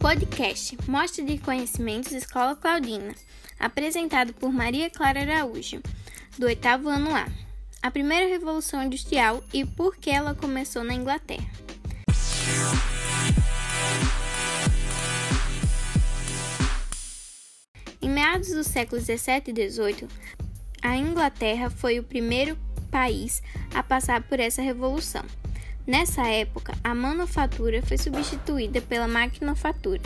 Podcast Mostra de Conhecimentos Escola Claudina, apresentado por Maria Clara Araújo, do oitavo ano A. A primeira revolução industrial e por que ela começou na Inglaterra. Em meados do século 17 e 18, a Inglaterra foi o primeiro país a passar por essa revolução. Nessa época, a manufatura foi substituída pela maquinofatura,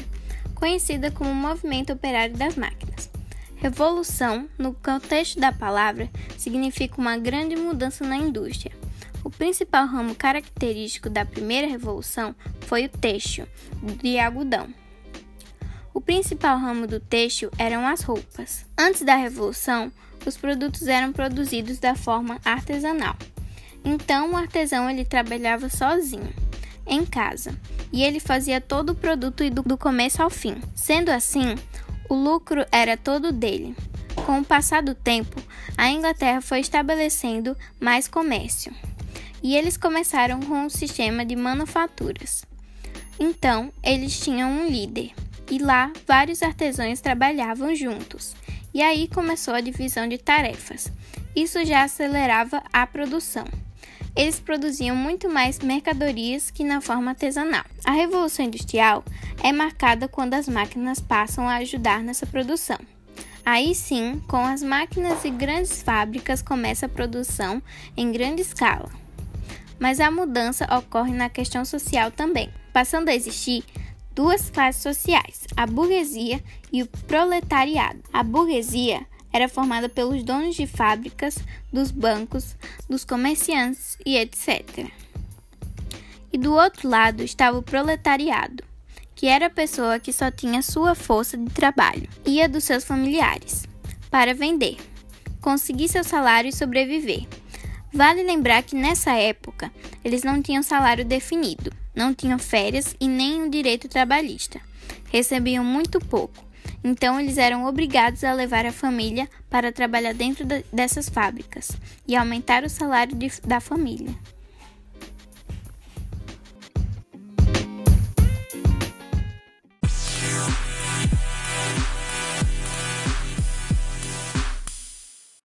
conhecida como movimento operário das máquinas. Revolução, no contexto da palavra, significa uma grande mudança na indústria. O principal ramo característico da primeira revolução foi o têxtil, de algodão. O principal ramo do têxtil eram as roupas. Antes da revolução, os produtos eram produzidos da forma artesanal. Então o artesão ele trabalhava sozinho em casa e ele fazia todo o produto do começo ao fim. Sendo assim, o lucro era todo dele. Com o passar do tempo, a Inglaterra foi estabelecendo mais comércio e eles começaram com um sistema de manufaturas. Então, eles tinham um líder e lá vários artesãos trabalhavam juntos. E aí começou a divisão de tarefas. Isso já acelerava a produção eles produziam muito mais mercadorias que na forma artesanal. A Revolução Industrial é marcada quando as máquinas passam a ajudar nessa produção. Aí sim, com as máquinas e grandes fábricas começa a produção em grande escala. Mas a mudança ocorre na questão social também, passando a existir duas classes sociais, a burguesia e o proletariado. A burguesia era formada pelos donos de fábricas, dos bancos, dos comerciantes e etc. E do outro lado estava o proletariado, que era a pessoa que só tinha sua força de trabalho e a dos seus familiares para vender, conseguir seu salário e sobreviver. Vale lembrar que nessa época eles não tinham salário definido, não tinham férias e nem um direito trabalhista. Recebiam muito pouco então, eles eram obrigados a levar a família para trabalhar dentro dessas fábricas e aumentar o salário de, da família.